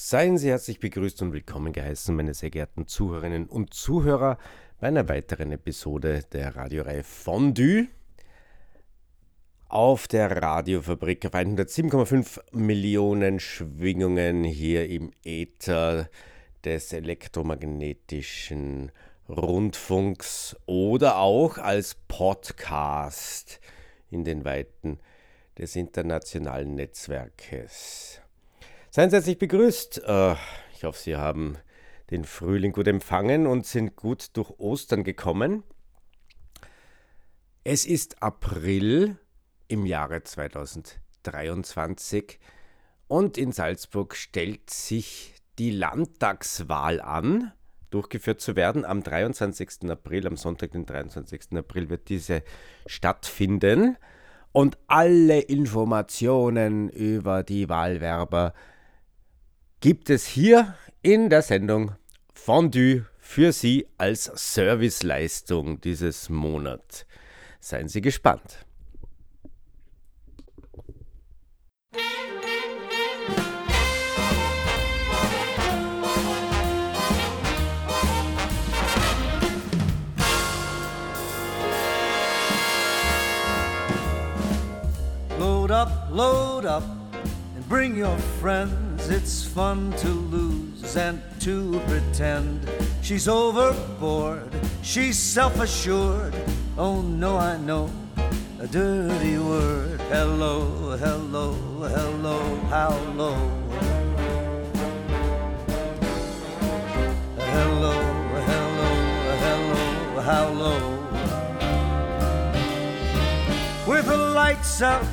Seien Sie herzlich begrüßt und willkommen geheißen, meine sehr geehrten Zuhörerinnen und Zuhörer, bei einer weiteren Episode der Radioreihe Fondue auf der Radiofabrik auf 107,5 Millionen Schwingungen hier im Äther des elektromagnetischen Rundfunks oder auch als Podcast in den Weiten des internationalen Netzwerkes. Seien Sie herzlich begrüßt. Äh, ich hoffe, Sie haben den Frühling gut empfangen und sind gut durch Ostern gekommen. Es ist April im Jahre 2023 und in Salzburg stellt sich die Landtagswahl an, durchgeführt zu werden. Am 23. April, am Sonntag, den 23. April, wird diese stattfinden. Und alle Informationen über die Wahlwerber gibt es hier in der Sendung Fondue für Sie als Serviceleistung dieses Monat. Seien Sie gespannt. Load up, load up, and bring your friends. It's fun to lose and to pretend. She's overboard, she's self assured. Oh no, I know a dirty word. Hello, hello, hello, how low? Hello, hello, hello, how low? With the lights out,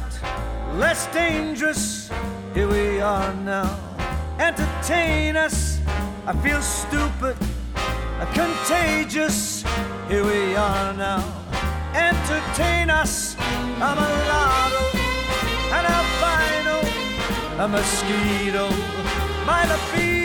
less dangerous. Here we are now. Entertain us. I feel stupid, uh, contagious. Here we are now. Entertain us. I'm a lotto, an albino, a mosquito, my libido.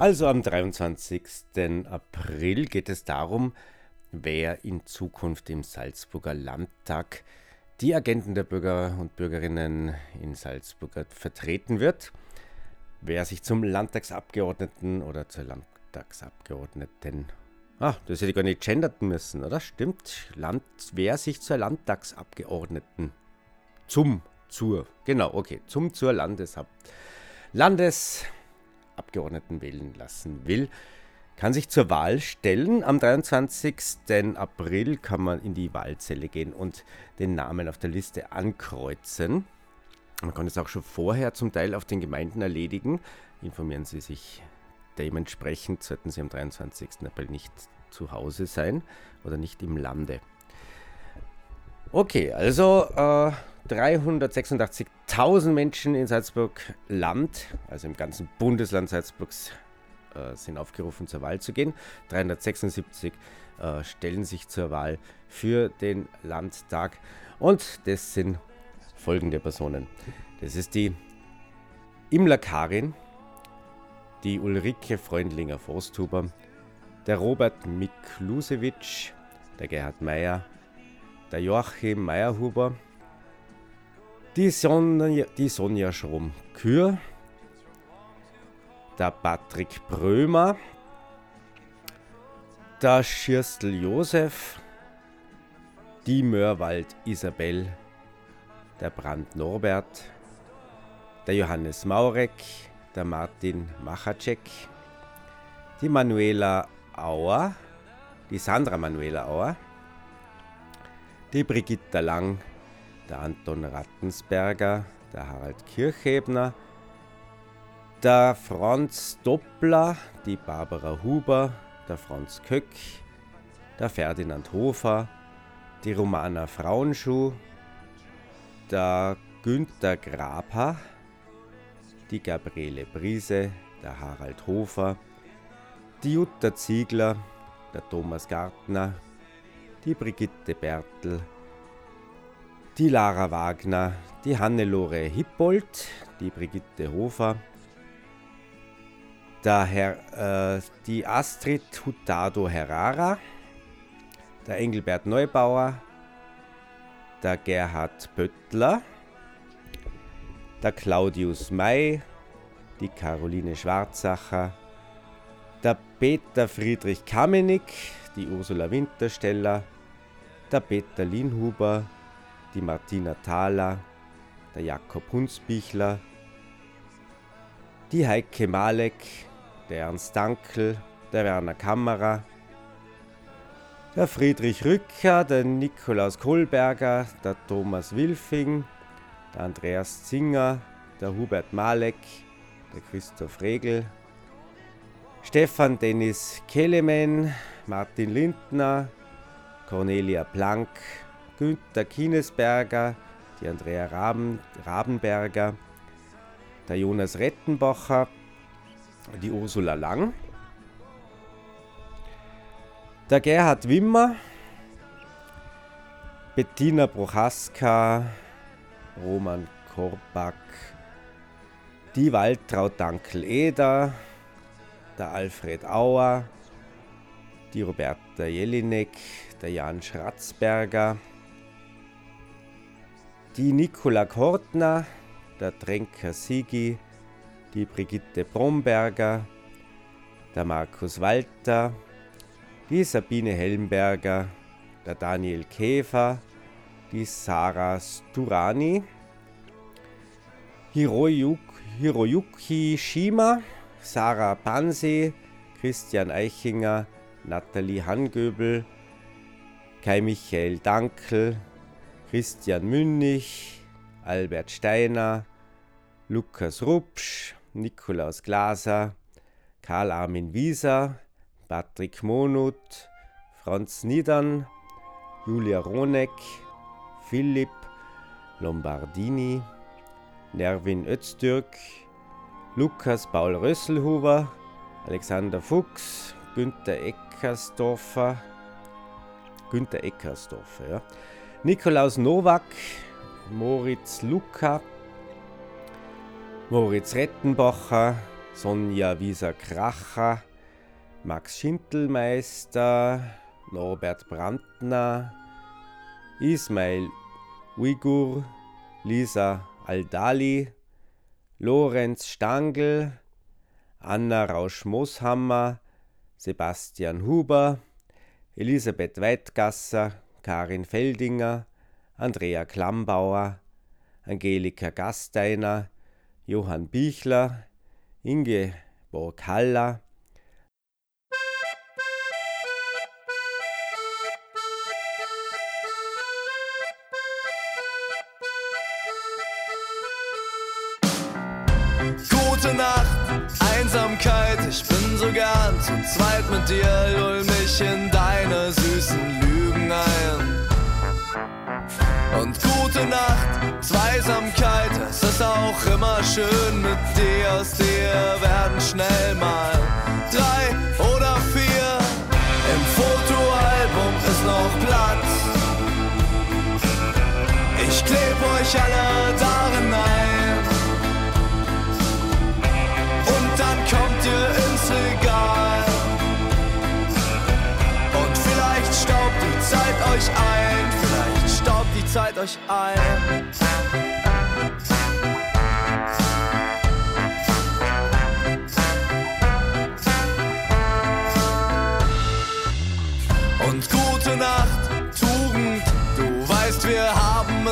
Also am 23. April geht es darum, wer in Zukunft im Salzburger Landtag die Agenten der Bürger und Bürgerinnen in Salzburg vertreten wird, wer sich zum Landtagsabgeordneten oder zur Landtagsabgeordneten, ah, das hätte ich gar nicht gendern müssen, oder? Stimmt, Land, wer sich zur Landtagsabgeordneten zum, zur, genau, okay, zum, zur Landesab Landesabgeordneten wählen lassen will, kann sich zur Wahl stellen. Am 23. April kann man in die Wahlzelle gehen und den Namen auf der Liste ankreuzen. Man kann es auch schon vorher zum Teil auf den Gemeinden erledigen. Informieren Sie sich dementsprechend, sollten Sie am 23. April nicht zu Hause sein oder nicht im Lande. Okay, also äh, 386.000 Menschen in Salzburg Land, also im ganzen Bundesland Salzburgs äh, sind aufgerufen, zur Wahl zu gehen. 376 äh, stellen sich zur Wahl für den Landtag. Und das sind folgende Personen. Das ist die Imla Karin, die Ulrike Freundlinger-Forsthuber, der Robert Miklusewitsch, der Gerhard Meyer, der Joachim Meyerhuber, die Sonja, die Sonja Schrom-Kür, der Patrick Brömer, der Schirstl Josef, die Mörwald Isabel, der Brand Norbert, der Johannes Maurek, der Martin Machacek, die Manuela Auer, die Sandra Manuela Auer, die Brigitta Lang, der Anton Rattensberger, der Harald Kirchebner, der Franz Doppler, die Barbara Huber, der Franz Köck, der Ferdinand Hofer, die Romana Frauenschuh, der Günther Grabher, die Gabriele Brise, der Harald Hofer, die Jutta Ziegler, der Thomas Gartner, die Brigitte Bertel, die Lara Wagner, die Hannelore Hippold, die Brigitte Hofer, der Herr, äh, die Astrid Hutado Herrara, der Engelbert Neubauer, der Gerhard Böttler, der Claudius May, die Caroline Schwarzacher, der Peter Friedrich Kamenik, die Ursula Wintersteller, der Peter Linhuber, die Martina Thaler, der Jakob Hunsbichler, die Heike Malek, der Ernst Dankel, der Werner Kammerer, der Friedrich Rücker, der Nikolaus Kohlberger, der Thomas Wilfing, der Andreas Zinger, der Hubert Malek, der Christoph Regel, Stefan Dennis Kelemen, Martin Lindner, Cornelia Planck, Günther Kinesberger, die Andrea Raben, Rabenberger, der Jonas Rettenbacher, die Ursula Lang, der Gerhard Wimmer, Bettina Prochaska, Roman Korbak, die Waltraud Dankel-Eder, der Alfred Auer, die Roberta Jelinek, der Jan Schratzberger, die Nicola Kortner, der Tränker Sigi, die Brigitte Bromberger, der Markus Walter, die Sabine Helmberger, der Daniel Käfer, die Sarah Sturani, Hiroyuk, Hiroyuki Shima, Sarah Panse, Christian Eichinger, Nathalie Hangöbel, Kai Michael Dankel, Christian Münnig, Albert Steiner, Lukas Rupsch, Nikolaus Glaser, Karl Armin Wieser, Patrick Monut, Franz Niedern, Julia Roneck, Philipp Lombardini, Nervin Öztürk, Lukas Paul Rösselhuber, Alexander Fuchs, Günther Eckersdorfer, Günther Eckersdorfer, ja. Nikolaus Nowak, Moritz Luca, Moritz Rettenbacher, Sonja Wieser-Kracher, Max Schintelmeister, Norbert Brandner, Ismail Uigur, Lisa Aldali, Lorenz Stangl, Anna Rausch-Moshammer, Sebastian Huber, Elisabeth Weidgasser, Karin Feldinger, Andrea Klambauer, Angelika Gasteiner, Johann Bichler, Inge Borkalla, Gute Nacht, Einsamkeit, ich bin so gern zu zweit mit dir, lull mich in Und gute Nacht, Zweisamkeit, es ist auch immer schön mit dir. Aus dir werden schnell mal drei oder vier. Im Fotoalbum ist noch Platz. Ich kleb euch alle darin ein. Zeit euch ein.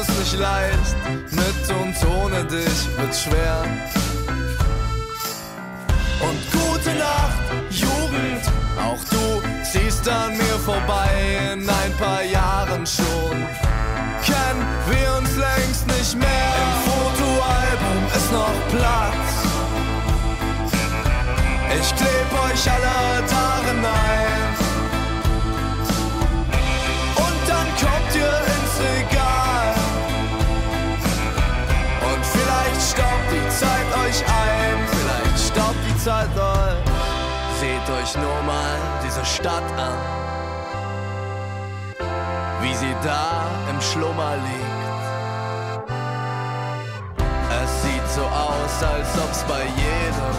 es nicht leicht. Mit und ohne dich wird schwer. Und gute Nacht, Jugend. Auch du ziehst an mir vorbei in ein paar Jahren schon. Kennen wir uns längst nicht mehr. Im Fotoalbum ist noch Platz. Ich kleb euch alle darin ein. Und dann kommt ihr ins Regal. staubt die Zeit euch ein, vielleicht staubt die Zeit euch. Seht euch nur mal diese Stadt an, wie sie da im Schlummer liegt. Es sieht so aus, als ob's bei jedem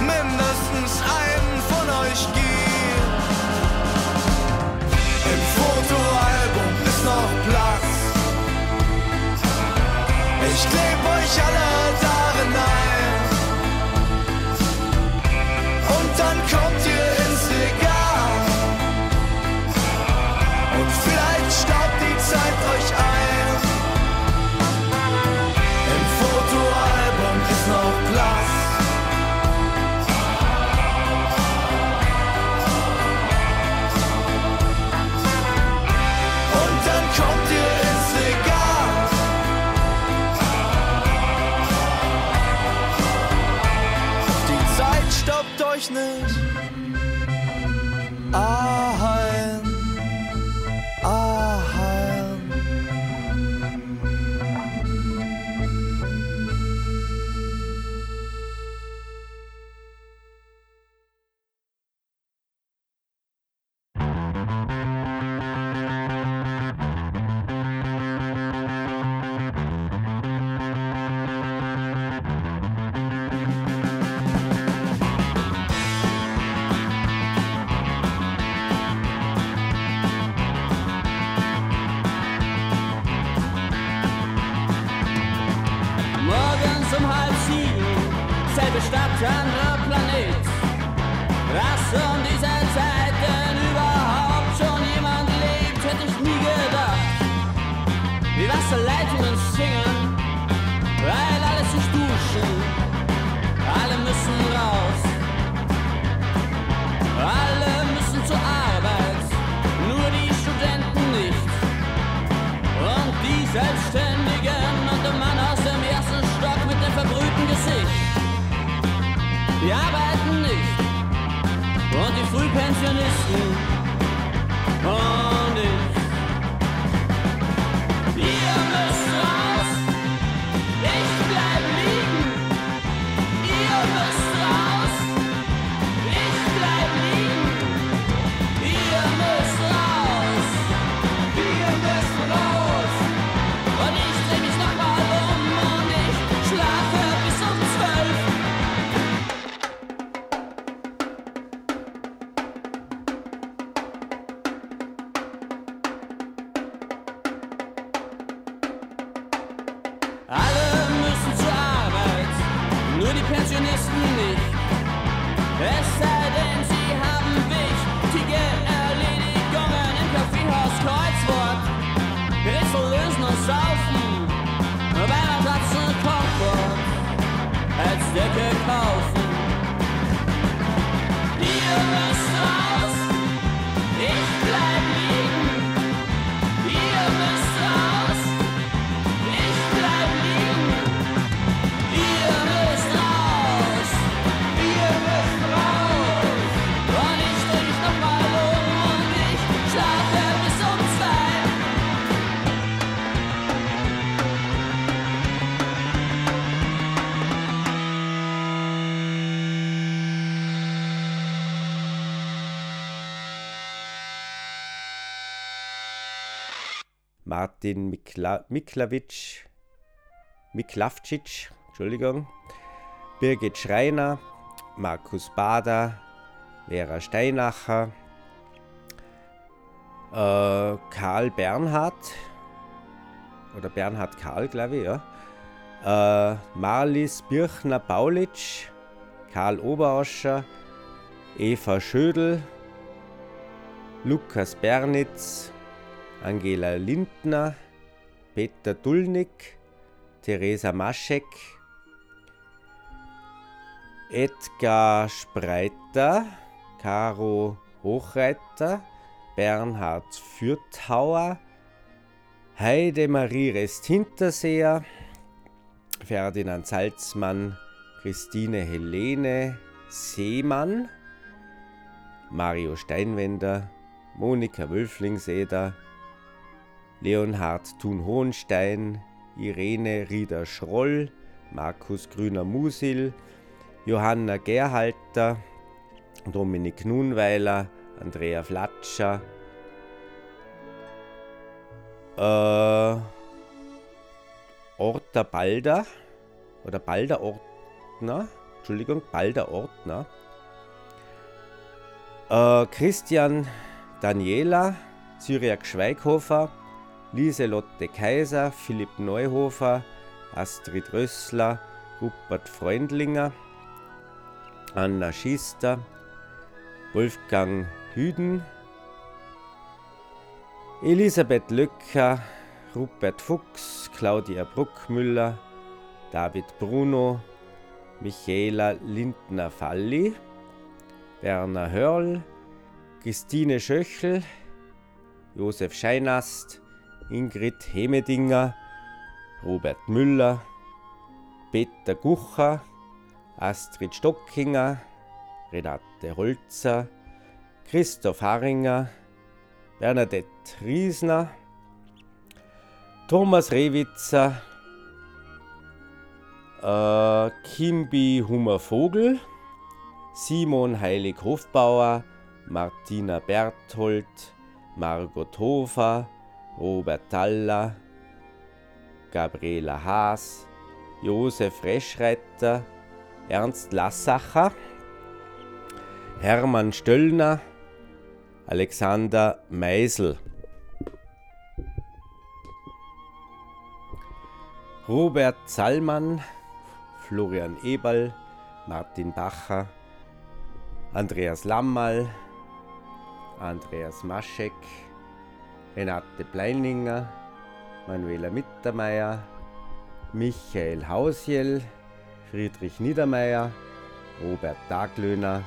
mindestens einen von euch gibt. Im Fotoalbum ist noch Platz ich kleb euch alle Martin Mikla Miklawitsch, Miklavcic, Entschuldigung, Birgit Schreiner, Markus Bader, Vera Steinacher, äh, Karl Bernhard, oder Bernhard Karl, glaube ich, ja. Äh, Marlies Birchner-Paulitsch, Karl Oberauscher, Eva Schödel, Lukas Bernitz, Angela Lindner, Peter Dulnik, Theresa Maschek, Edgar Spreiter, Caro Hochreiter, Bernhard Fürthauer, Heidemarie Rest-Hinterseer, Ferdinand Salzmann, Christine Helene Seemann, Mario Steinwender, Monika Wölflingseder, Leonhard Thun-Hohenstein, Irene Rieder-Schroll, Markus Grüner-Musil, Johanna Gerhalter, Dominik Nunweiler, Andrea Flatscher, äh, Orta Balder oder Balder Ortner, Entschuldigung, Balder Ortner, äh, Christian Daniela, Syriak Schweighofer, Lieselotte Kaiser, Philipp Neuhofer, Astrid Rössler, Rupert Freundlinger, Anna Schister, Wolfgang Hüden, Elisabeth Löcker, Rupert Fuchs, Claudia Bruckmüller, David Bruno, Michaela Lindner-Falli, Werner Hörl, Christine Schöchel, Josef Scheinast, Ingrid Hemedinger, Robert Müller, Peter Gucher, Astrid Stockinger, Renate Holzer, Christoph Haringer, Bernadette Riesner, Thomas Rewitzer, äh, Kimbi Hummer-Vogel, Simon Heilig-Hofbauer, Martina Berthold, Margot Hofer, Robert Taller, Gabriela Haas, Josef Reschreiter, Ernst Lassacher, Hermann Stöllner, Alexander Meisel. Robert Zallmann, Florian Eberl, Martin Bacher, Andreas Lammal, Andreas Maschek, Renate Pleininger, Manuela Mittermeier, Michael Hausjell, Friedrich Niedermeyer, Robert Daglöhner,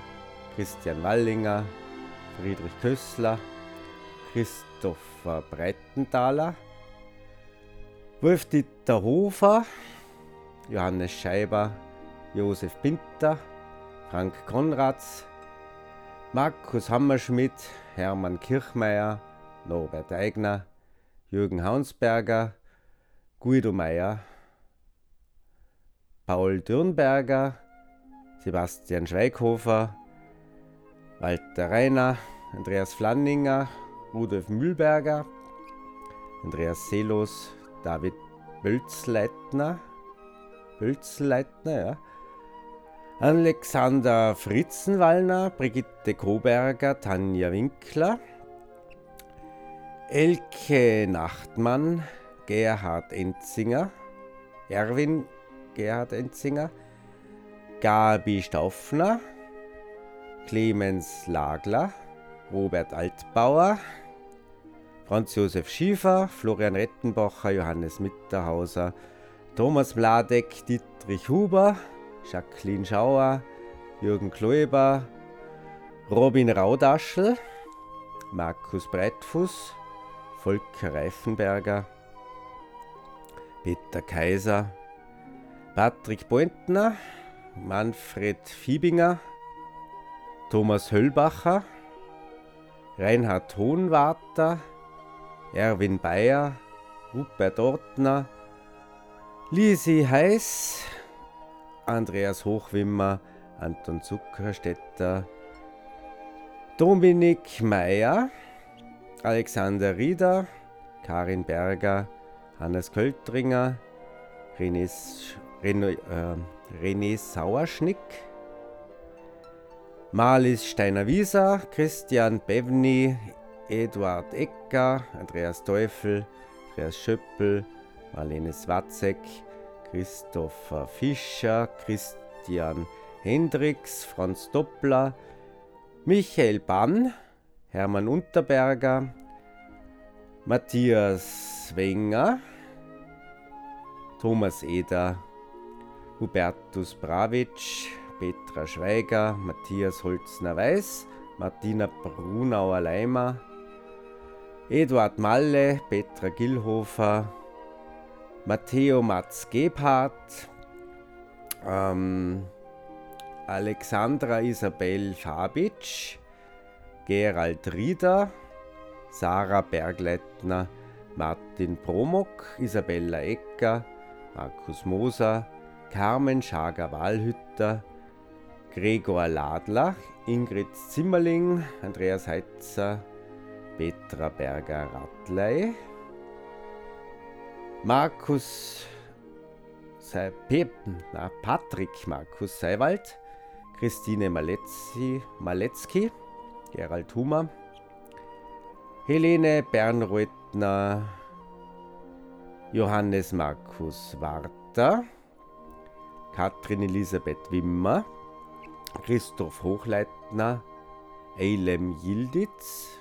Christian Wallinger, Friedrich Kössler, Christopher Breitenthaler, Wolf-Dieter Hofer, Johannes Scheiber, Josef Pinter, Frank Konrads, Markus Hammerschmidt, Hermann Kirchmeier, Norbert Eigner, Jürgen Haunsberger, Guido Meyer, Paul Dürnberger, Sebastian Schweighofer, Walter Reiner, Andreas Flanninger, Rudolf Mühlberger, Andreas Seelos, David Bölzleitner, Bölzleitner, ja, Alexander Fritzenwallner, Brigitte Koberger, Tanja Winkler, Elke Nachtmann, Gerhard Enzinger, Erwin Gerhard Enzinger, Gabi Staufner, Clemens Lagler, Robert Altbauer, Franz Josef Schiefer, Florian Rettenbacher, Johannes Mitterhauser, Thomas Mladek, Dietrich Huber, Jacqueline Schauer, Jürgen Kloeber, Robin Raudaschel, Markus Breitfuß, Volker Reifenberger, Peter Kaiser, Patrick Beutner, Manfred Fiebinger, Thomas Höllbacher, Reinhard Hohenwarter, Erwin Bayer, Rupert Ortner, Lisi Heiß, Andreas Hochwimmer, Anton Zuckerstetter, Dominik Meyer, Alexander Rieder, Karin Berger, Hannes Költringer, René, äh, René Sauerschnick, Marlies Steiner-Wieser, Christian Bevny, Eduard Ecker, Andreas Teufel, Andreas Schöppel, Marlene Swatzek, Christopher Fischer, Christian Hendricks, Franz Doppler, Michael Bann, Hermann Unterberger, Matthias Wenger, Thomas Eder, Hubertus Bravitsch, Petra Schweiger, Matthias Holzner-Weiß, Martina Brunauer-Leimer, Eduard Malle, Petra Gillhofer, Matteo Matz Gebhardt, ähm, Alexandra Isabel Fabitsch, Gerald Rieder, Sarah Bergleitner, Martin Promok, Isabella Ecker, Markus Moser, Carmen Schager-Wahlhütter, Gregor Ladler, Ingrid Zimmerling, Andreas Heitzer, Petra Berger-Rattley, Markus Sei na, Patrick Markus Seiwald, Christine Maletzi, Maletzki, Gerald Hummer, Helene Bernreutner, Johannes Markus Warter, Katrin Elisabeth Wimmer, Christoph Hochleitner, Eilem Yildiz,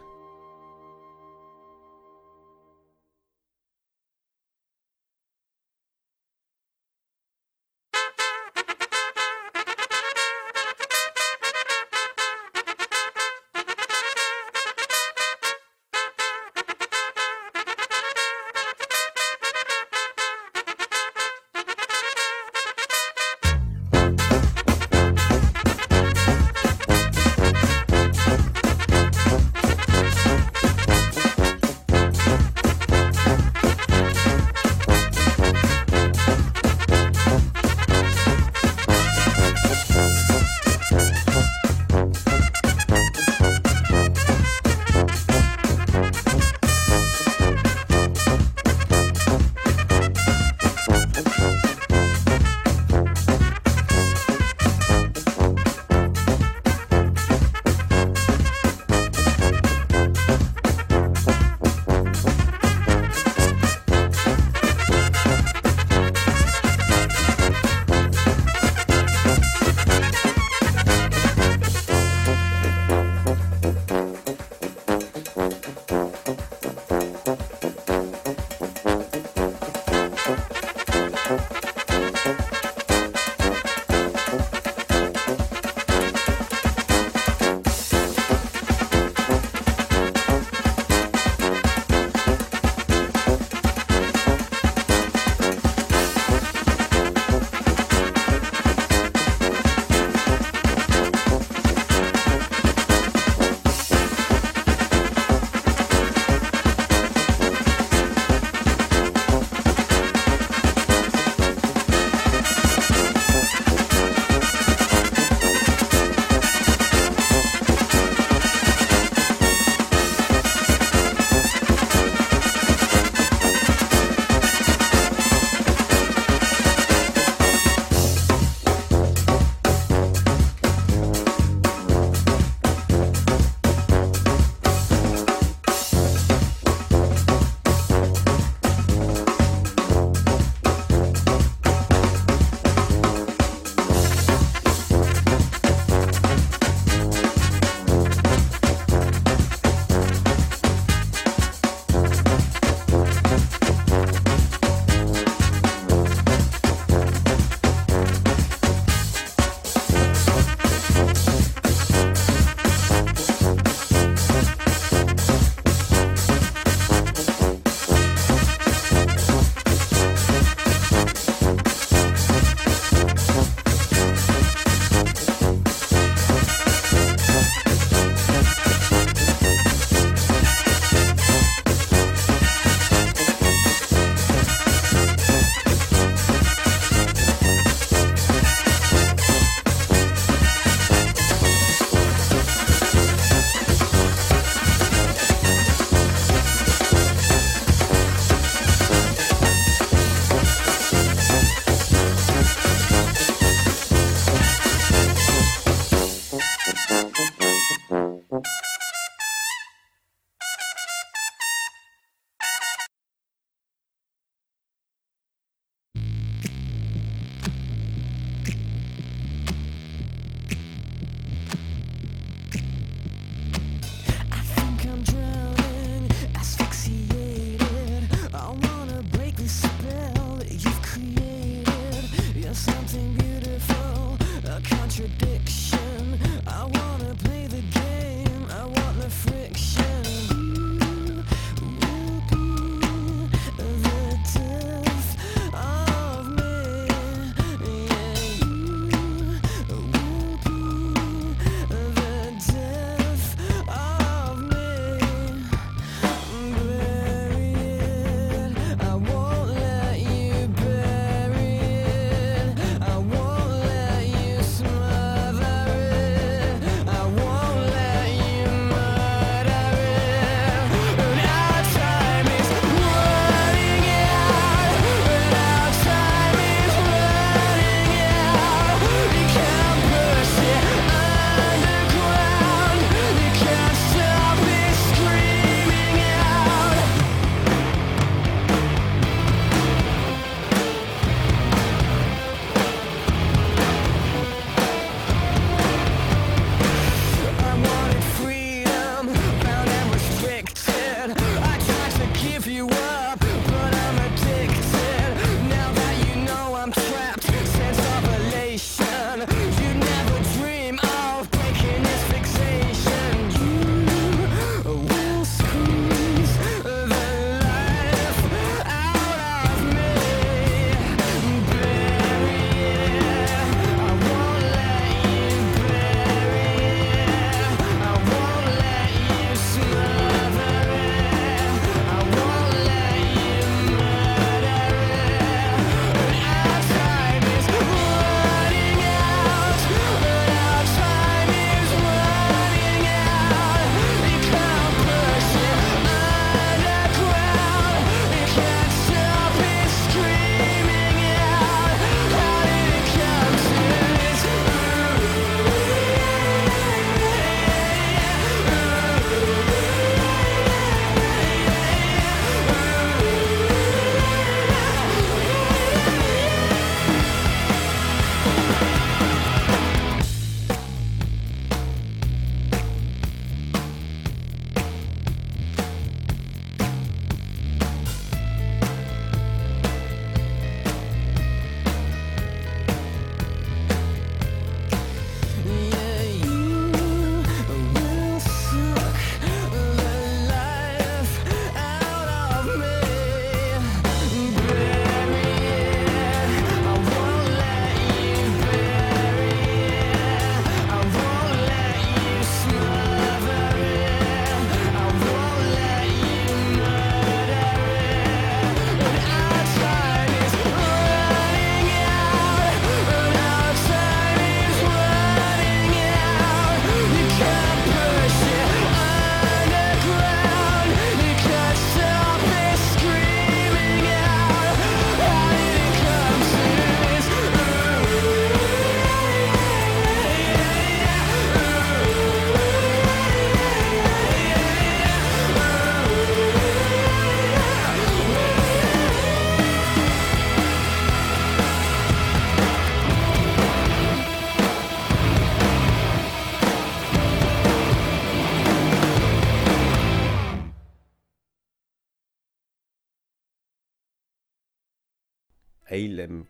Eilem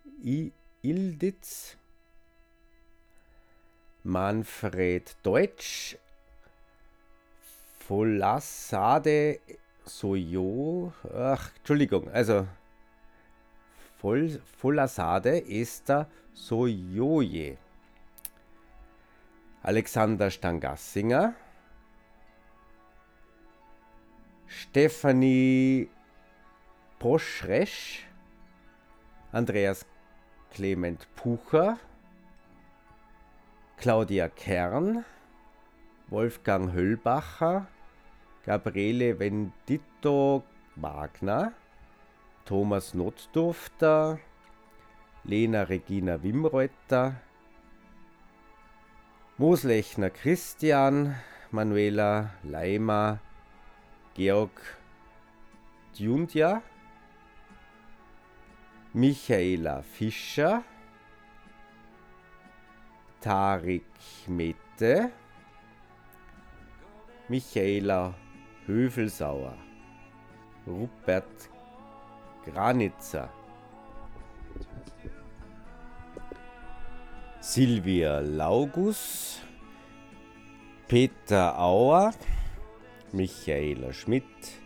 Ilditz, Manfred Deutsch, Folassade Sojo, ach, Entschuldigung, also Fol, Folassade Esther Sojoje, Alexander Stangassinger, Stefanie Poschresch, Andreas Clement Pucher, Claudia Kern, Wolfgang Höllbacher, Gabriele Vendito Wagner, Thomas Notdurfter, Lena Regina Wimreuter, Moslechner Christian, Manuela Leimer, Georg Djundja, Michaela Fischer, Tarik Mette, Michaela Höfelsauer, Rupert Granitzer, Silvia Laugus, Peter Auer, Michaela Schmidt,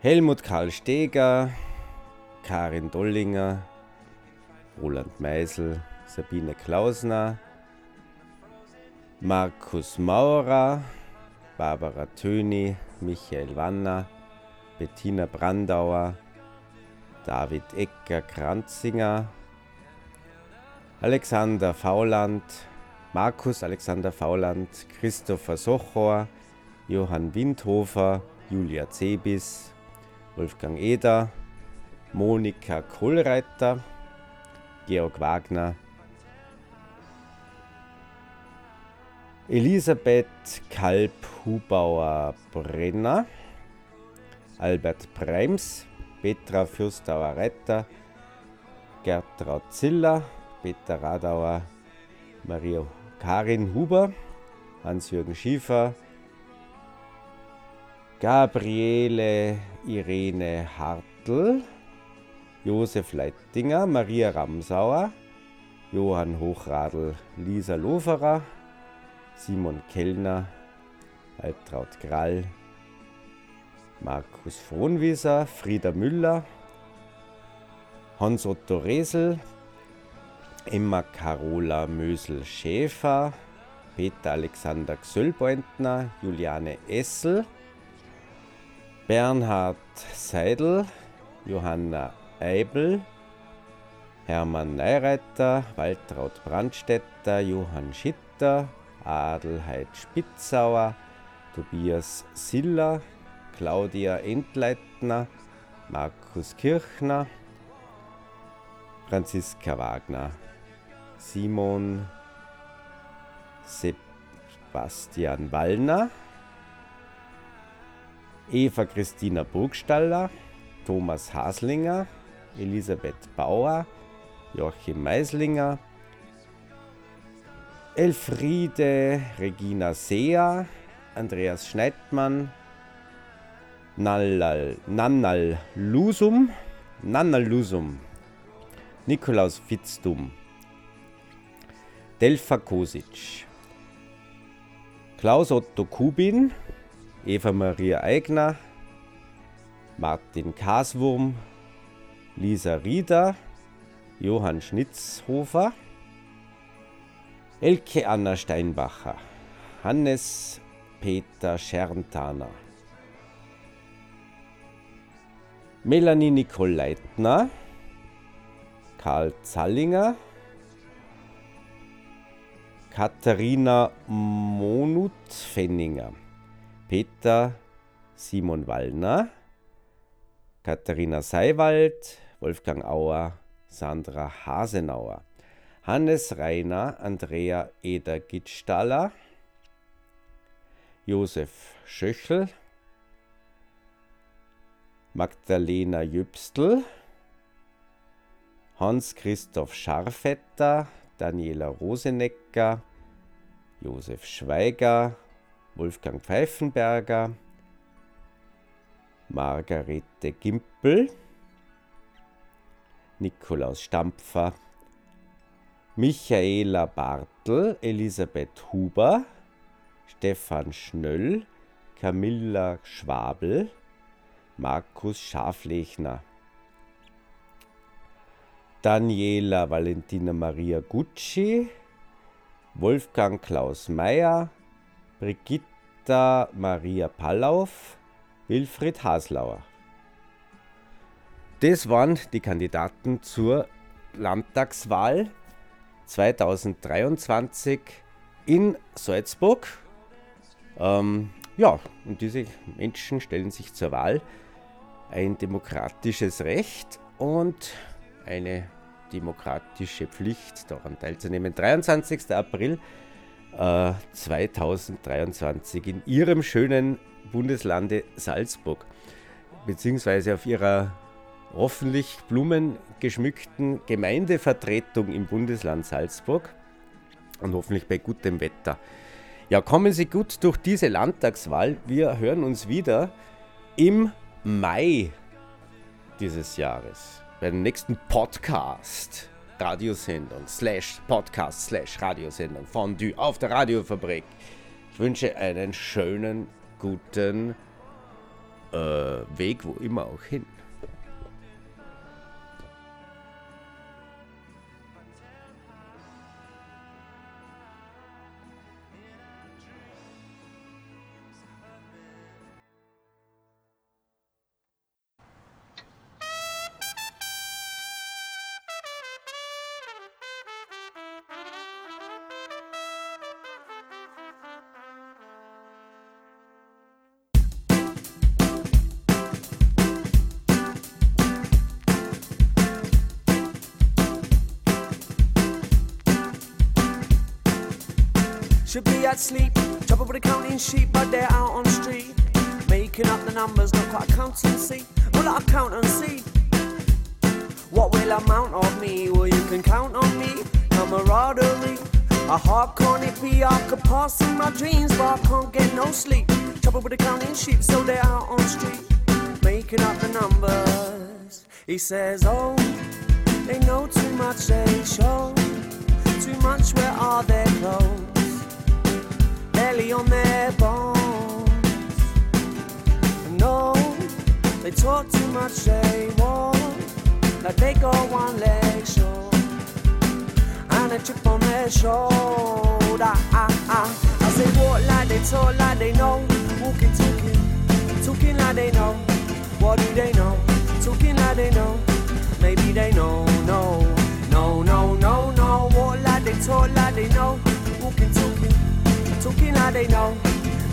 Helmut Karl Steger, Karin Dollinger, Roland Meisel, Sabine Klausner, Markus Maurer, Barbara Töni, Michael Wanner, Bettina Brandauer, David Ecker Kranzinger, Alexander Fauland, Markus Alexander Fauland, Christopher Sochor, Johann Windhofer, Julia Zebis, Wolfgang Eder, Monika Kohlreiter, Georg Wagner, Elisabeth Kalb-Hubauer-Brenner, Albert Breims, Petra Fürstauer-Reiter, Gertraud Ziller, Peter Radauer, Maria Karin Huber, Hans-Jürgen Schiefer, Gabriele Irene Hartl, Josef Leittinger, Maria Ramsauer, Johann Hochradl, Lisa Loferer, Simon Kellner, Altraud Grall, Markus Frohnwieser, Frieda Müller, Hans-Otto Resel, Emma Carola Mösel-Schäfer, Peter Alexander Gsöllbeutner, Juliane Essel, Bernhard Seidel, Johanna Eibel, Hermann Neireiter, Waltraud Brandstetter, Johann Schitter, Adelheid Spitzauer, Tobias Siller, Claudia Entleitner, Markus Kirchner, Franziska Wagner, Simon Sebastian Wallner, Eva Christina Burgstaller, Thomas Haslinger, Elisabeth Bauer, Joachim Meislinger, Elfriede Regina Sea, Andreas Schneidmann, Nallal, Nannal Lusum, Nannal Lusum, Nikolaus Fitzdum, Delfa Kosic, Klaus Otto Kubin, Eva Maria Eigner, Martin Kaswurm, Lisa Rieder, Johann Schnitzhofer, Elke Anna Steinbacher, Hannes Peter Scherntaner, Melanie Nicole Leitner, Karl Zallinger, Katharina Monut-Fenninger, Peter Simon Wallner, Katharina Seiwald, Wolfgang Auer, Sandra Hasenauer, Hannes Reiner, Andrea Eder Gittstaller, Josef Schöchel, Magdalena Jübstl, Hans-Christoph Scharfetter, Daniela Rosenecker, Josef Schweiger, Wolfgang Pfeifenberger, Margarete Gimpel, Nikolaus Stampfer, Michaela Bartel, Elisabeth Huber, Stefan Schnöll, Camilla Schwabel, Markus Schaflechner, Daniela Valentina Maria Gucci, Wolfgang Klaus Meyer, Brigitta Maria Pallauf, Wilfried Haslauer. Das waren die Kandidaten zur Landtagswahl 2023 in Salzburg. Ähm, ja, und diese Menschen stellen sich zur Wahl ein demokratisches Recht und eine demokratische Pflicht, daran teilzunehmen. 23. April äh, 2023 in ihrem schönen Bundeslande Salzburg, beziehungsweise auf ihrer hoffentlich blumengeschmückten Gemeindevertretung im Bundesland Salzburg und hoffentlich bei gutem Wetter. Ja, kommen Sie gut durch diese Landtagswahl. Wir hören uns wieder im Mai dieses Jahres bei dem nächsten Podcast. Radiosendung slash Podcast slash Radiosendung Fondue auf der Radiofabrik. Ich wünsche einen schönen, guten äh, Weg, wo immer auch hin. At sleep, trouble with the counting sheep, but they're out on street. Making up the numbers, not quite accountancy. Well, I count and see. What will amount of me? Well, you can count on me. Camaraderie. A hard can it? I could pass in my dreams, but I can't get no sleep. Trouble with the counting sheep, so they're out on street. Making up the numbers. He says, Oh, they know too much, they show too much. Where are their clothes? On their bones. No, they talk too much, they walk like they go one leg short, and a chip on their shoulder. Ah, ah. I say walk like they talk like they know, walking, talking, talking like they know. What do they know? Talking like they know. Maybe they know, no, no, no, no, no. Walk like they talk like they know, walking, talking talking like they know.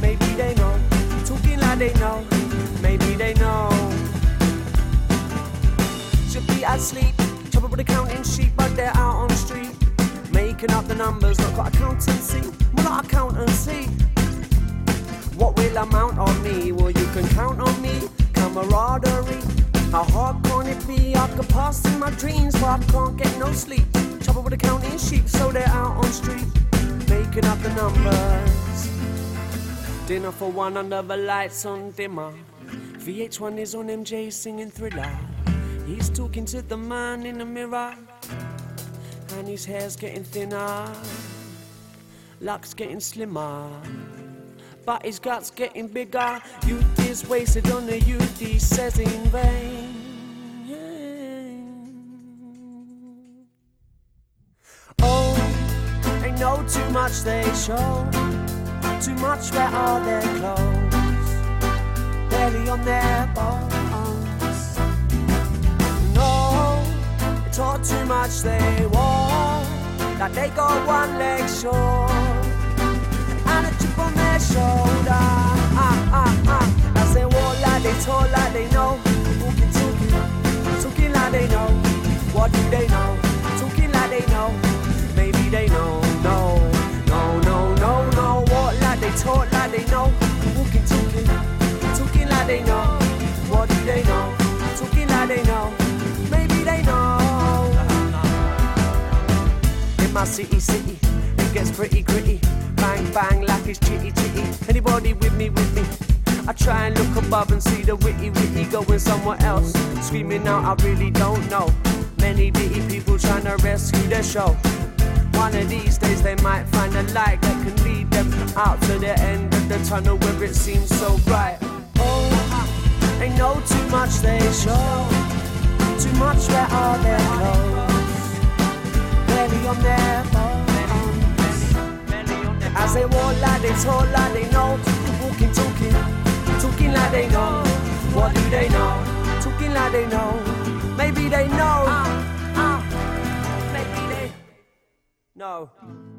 Maybe they know. Talking like they know. Maybe they know. Should be asleep. Trouble with the counting sheep, but they're out on the street. Making up the numbers, not got accountancy. Well, not accountancy. What will amount on me? Well, you can count on me. Camaraderie. How hard can it be? I could pass in my dreams, but I can't get no sleep. Trouble with the counting sheep, so they're out on the street up the numbers. Dinner for one under the lights on dimmer. VH1 is on MJ singing thriller. He's talking to the man in the mirror, and his hair's getting thinner. Luck's getting slimmer, but his gut's getting bigger. Youth is wasted on the youth, he says in vain. Know too much they show. Too much, where are their clothes? Barely on their bones. No, talk too much they walk. That they got one leg short. And a chip on their shoulder. Ah, ah, ah. As they walk like they talk like they know. Walking, talking, talking like they know. What do they know? Talking like they know. Maybe they know they know. What do they know? Talking like they know. Maybe they know. In my city, city, it gets pretty gritty. Bang, bang, like it's chitty, chitty. Anybody with me, with me? I try and look above and see the witty, witty going somewhere else. Screaming out, I really don't know Many ditty people trying to rescue the show. One of these days they might find a light that can lead them out to the end of the tunnel where it seems so bright. Oh, they know too much they show. Too much where are their clothes? Belly on their bones. As they walk like they talk like they know. Walking, talking, talking like they know. What do they know? Talking like they know. Maybe they know. Uh, uh, maybe they know. we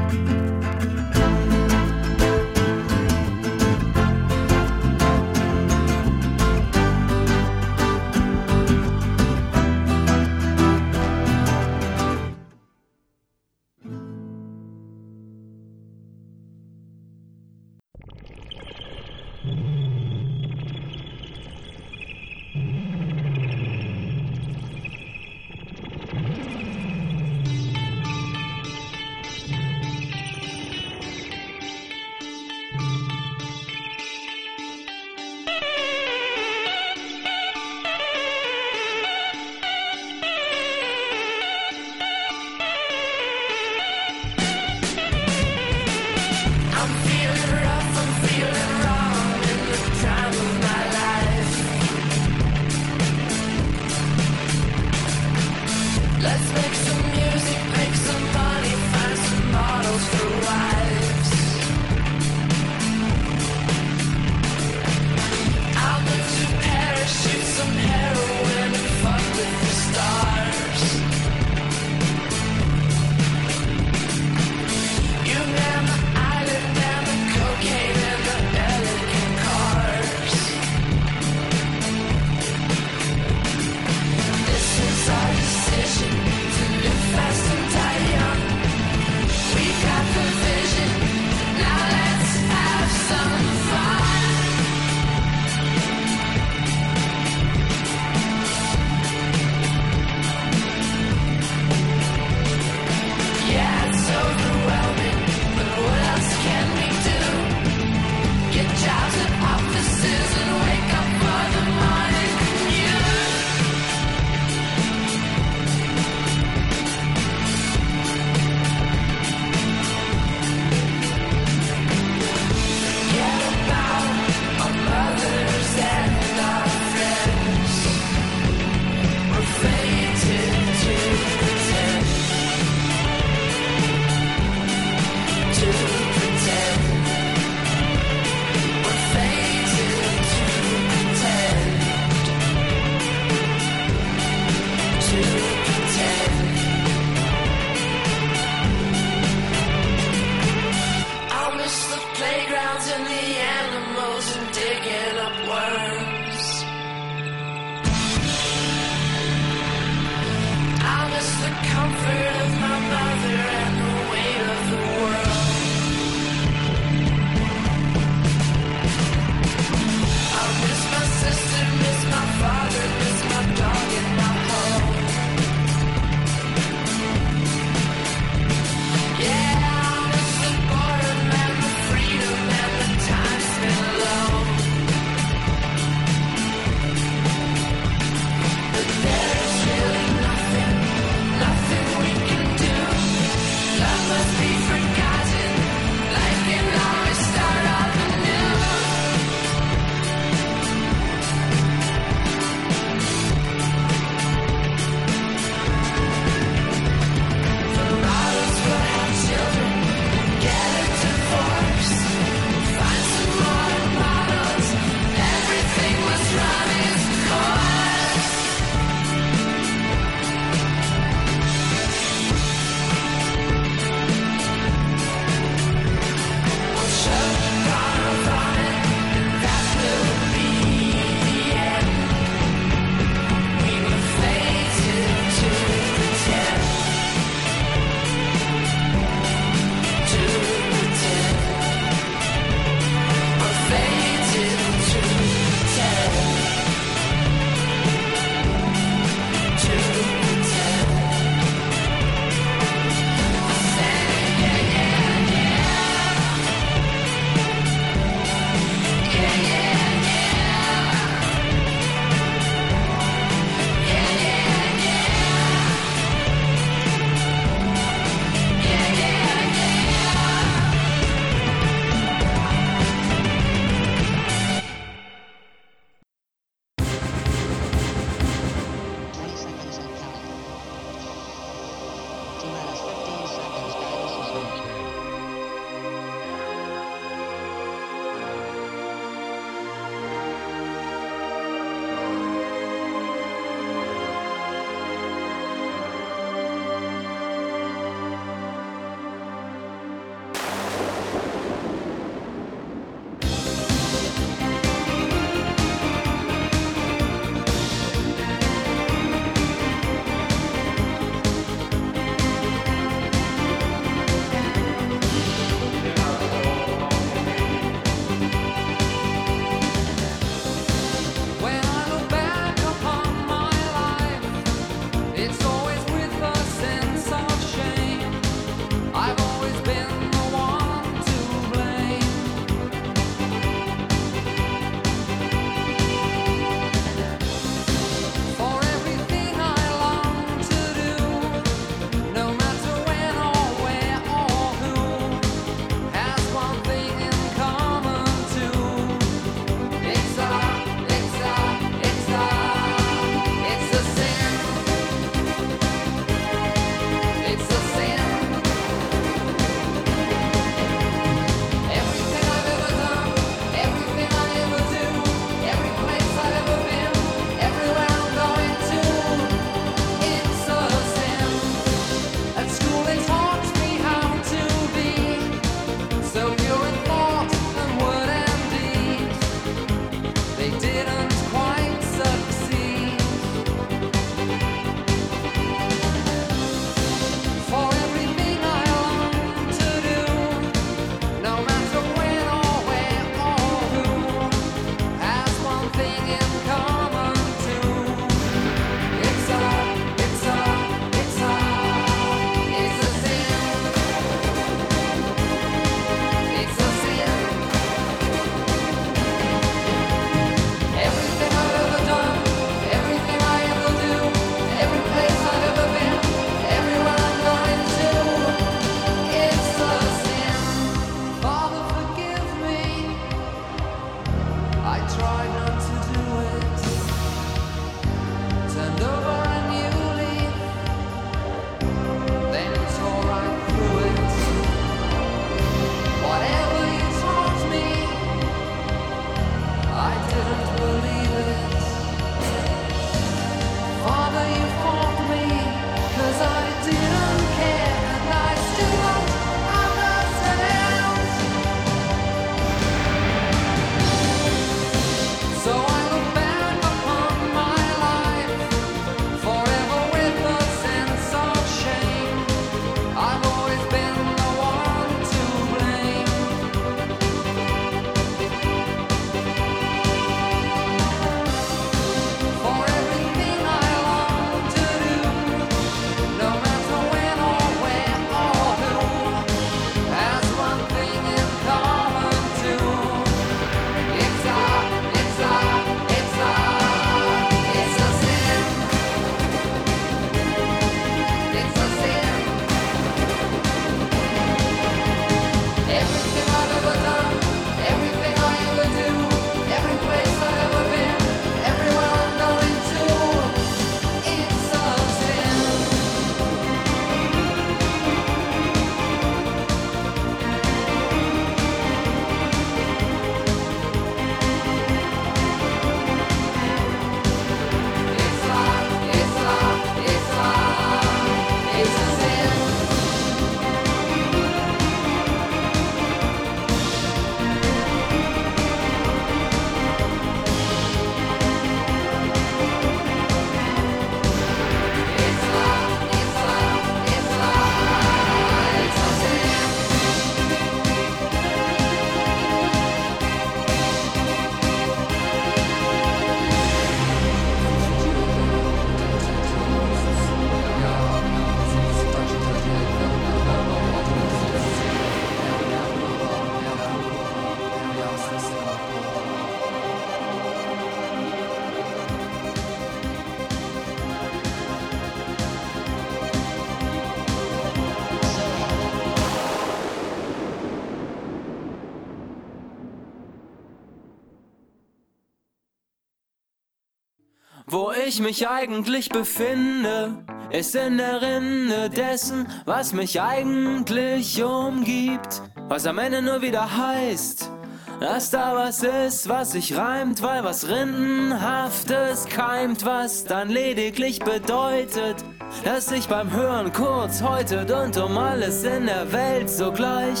ich mich eigentlich befinde, ist in der Rinde dessen, was mich eigentlich umgibt. Was am Ende nur wieder heißt, dass da was ist, was sich reimt, weil was Rindenhaftes keimt, was dann lediglich bedeutet, dass sich beim Hören kurz häutet und um alles in der Welt sogleich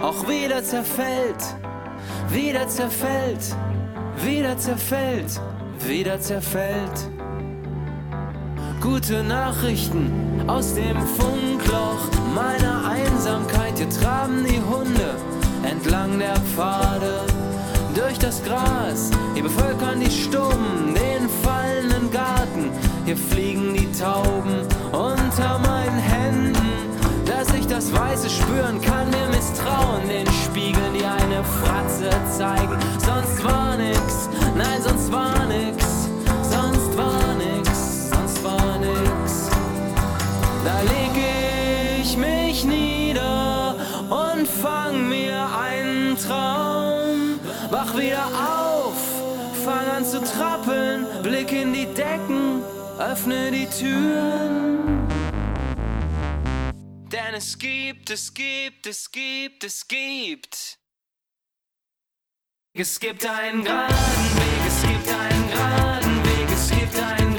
auch wieder zerfällt, wieder zerfällt, wieder zerfällt, wieder zerfällt. Gute Nachrichten aus dem Funkloch meiner Einsamkeit, hier traben die Hunde entlang der Pfade durch das Gras. Hier bevölkern die Stummen den fallenden Garten. Hier fliegen die Tauben unter meinen Händen. Dass ich das Weiße spüren kann, mir misstrauen den Spiegeln, die eine Fratze zeigen. Sonst war nix, nein, sonst war nix, sonst war Da leg ich mich nieder und fang mir einen Traum. Wach wieder auf, fang an zu trappeln, blick in die Decken, öffne die Türen. Denn es gibt, es gibt, es gibt, es gibt. Es gibt einen geraden Weg, es gibt einen geraden Weg, es gibt einen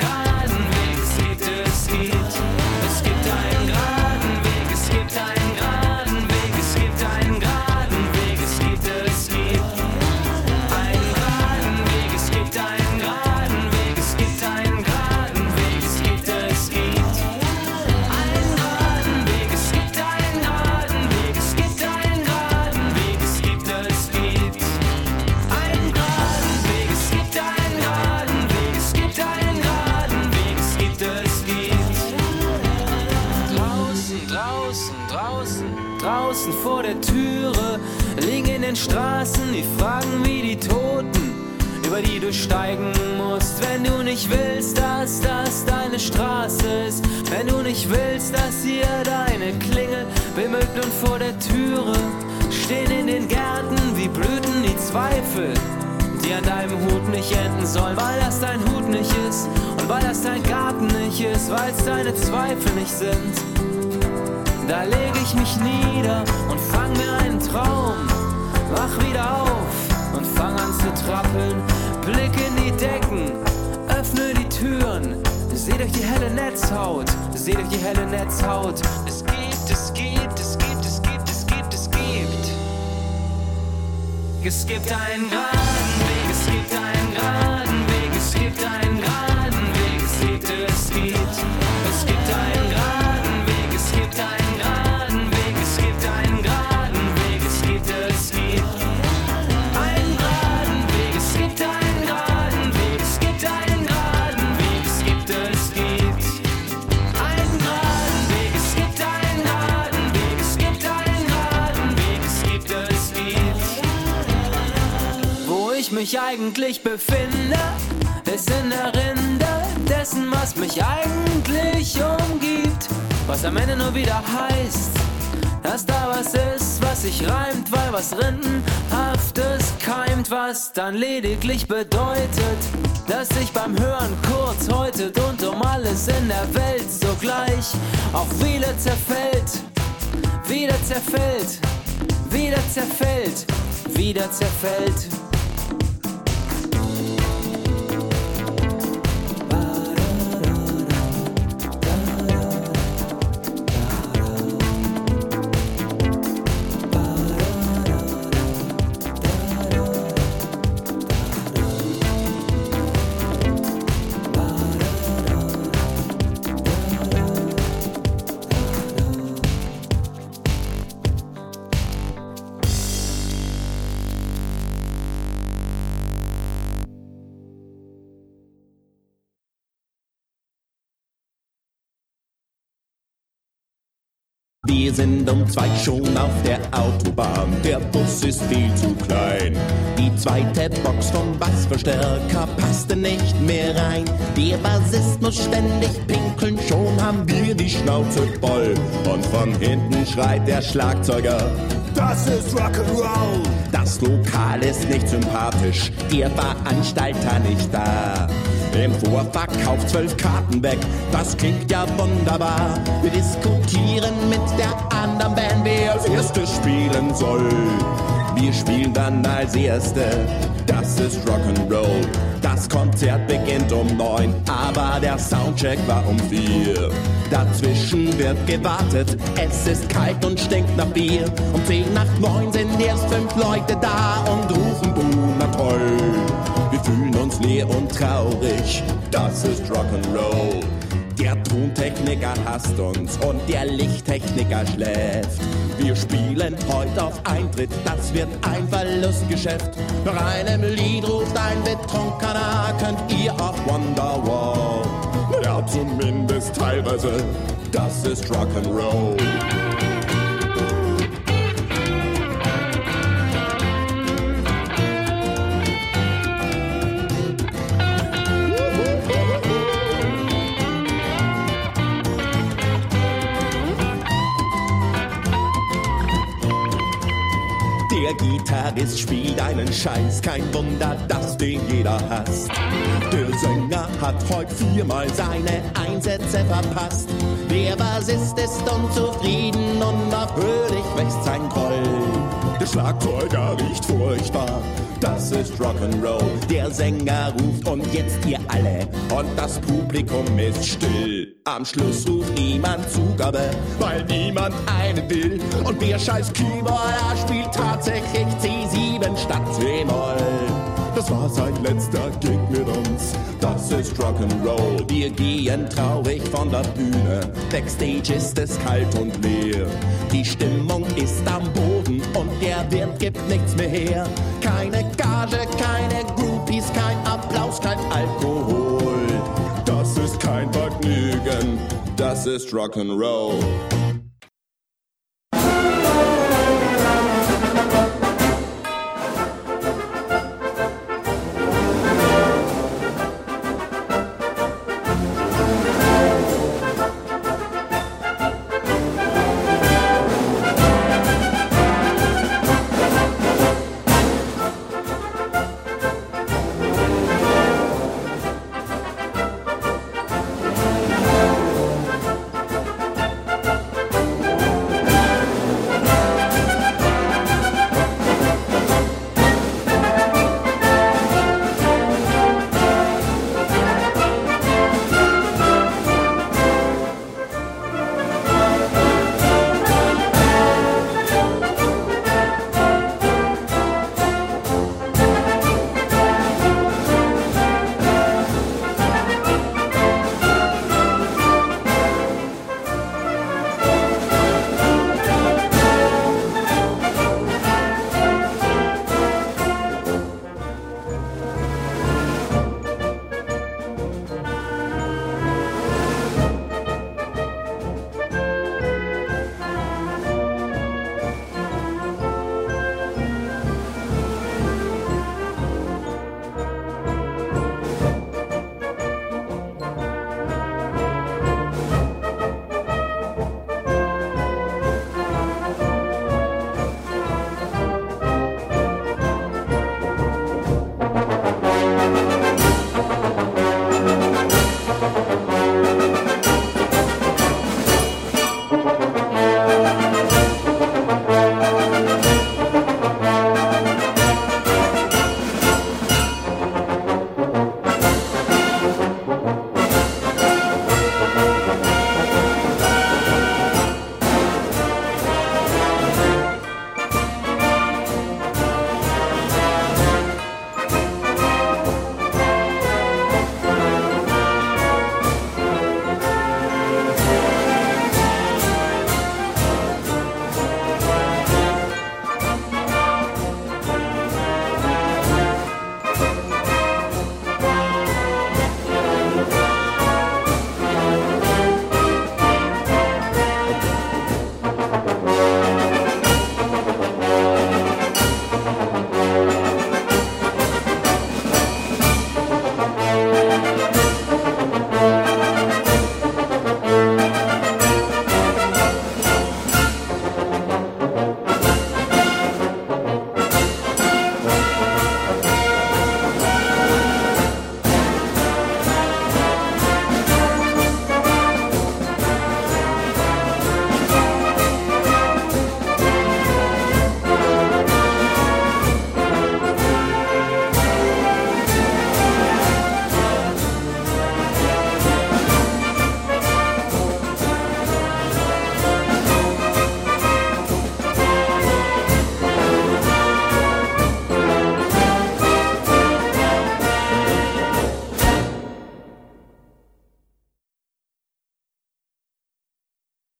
den Straßen die Fragen wie die Toten, über die du steigen musst, wenn du nicht willst, dass das deine Straße ist, wenn du nicht willst, dass hier deine Klingel bimmelt und vor der Türe stehen in den Gärten wie Blüten die Zweifel die an deinem Hut nicht enden sollen, weil das dein Hut nicht ist und weil das dein Garten nicht ist, weil es deine Zweifel nicht sind. Da leg ich mich nieder und fang mir einen Traum, wach wieder auf und fang an zu trappeln, blick in die Decken, öffne die Türen, seh durch die helle Netzhaut, seh durch die helle Netzhaut. Es gibt, es gibt, es gibt, es gibt, es gibt, es gibt. Es gibt einen geraden Weg, es gibt einen eigentlich befinde, ist in der Rinde dessen, was mich eigentlich umgibt. Was am Ende nur wieder heißt, dass da was ist, was sich reimt, weil was Rindenhaftes keimt, was dann lediglich bedeutet, dass sich beim Hören kurz häutet und um alles in der Welt sogleich auch wieder zerfällt, wieder zerfällt, wieder zerfällt, wieder zerfällt. Wir sind um zwei schon auf der Autobahn. Der Bus ist viel zu klein. Die zweite Box vom Bassverstärker passte nicht mehr rein. Der Bassist muss ständig pinkeln, schon haben wir die Schnauze voll. Und von hinten schreit der Schlagzeuger. Das ist Rock'n'Roll. Das Lokal ist nicht sympathisch, der Veranstalter nicht da. Im Vorverkauf zwölf Karten weg, das klingt ja wunderbar. Wir diskutieren mit der anderen Band, wer als erstes spielen soll. Wir spielen dann als Erste, das ist Rock'n'Roll. Das Konzert beginnt um neun, aber der Soundcheck war um vier. Dazwischen wird gewartet, es ist kalt und stinkt nach Bier. Um zehn nach neun sind erst fünf Leute da und rufen Buh, na toll. Fühlen uns leer und traurig, das ist Rock'n'Roll. Der Tontechniker hasst uns und der Lichttechniker schläft. Wir spielen heute auf Eintritt, das wird ein Verlustgeschäft. Nach einem Lied ruft ein Betrunkener, könnt ihr auf Wonderwall. Ja, zumindest teilweise, das ist Rock'n'Roll. Der Gitarrist spielt einen Scheiß, kein Wunder, dass den jeder hasst. Der Sänger hat heute viermal seine Einsätze verpasst. Der Bassist ist unzufrieden und natürlich wächst sein Groll. Der Schlagzeuger riecht furchtbar, das ist Rock'n'Roll. Der Sänger ruft und jetzt ihr alle und das Publikum ist still. Am Schluss ruft niemand Zugabe, weil niemand einen will. Und der scheiß Keyboarder spielt tatsächlich C7 statt C-Moll. Das war sein letzter Gig mit uns. Das ist Rock'n'Roll. Wir gehen traurig von der Bühne. Backstage ist es kalt und leer. Die Stimmung ist am Boden und der Wind gibt nichts mehr her. Keine Gage, keine Groupies, kein Applaus, kein Alkohol. Das ist kein Vergnügen. Das ist Rock'n'Roll.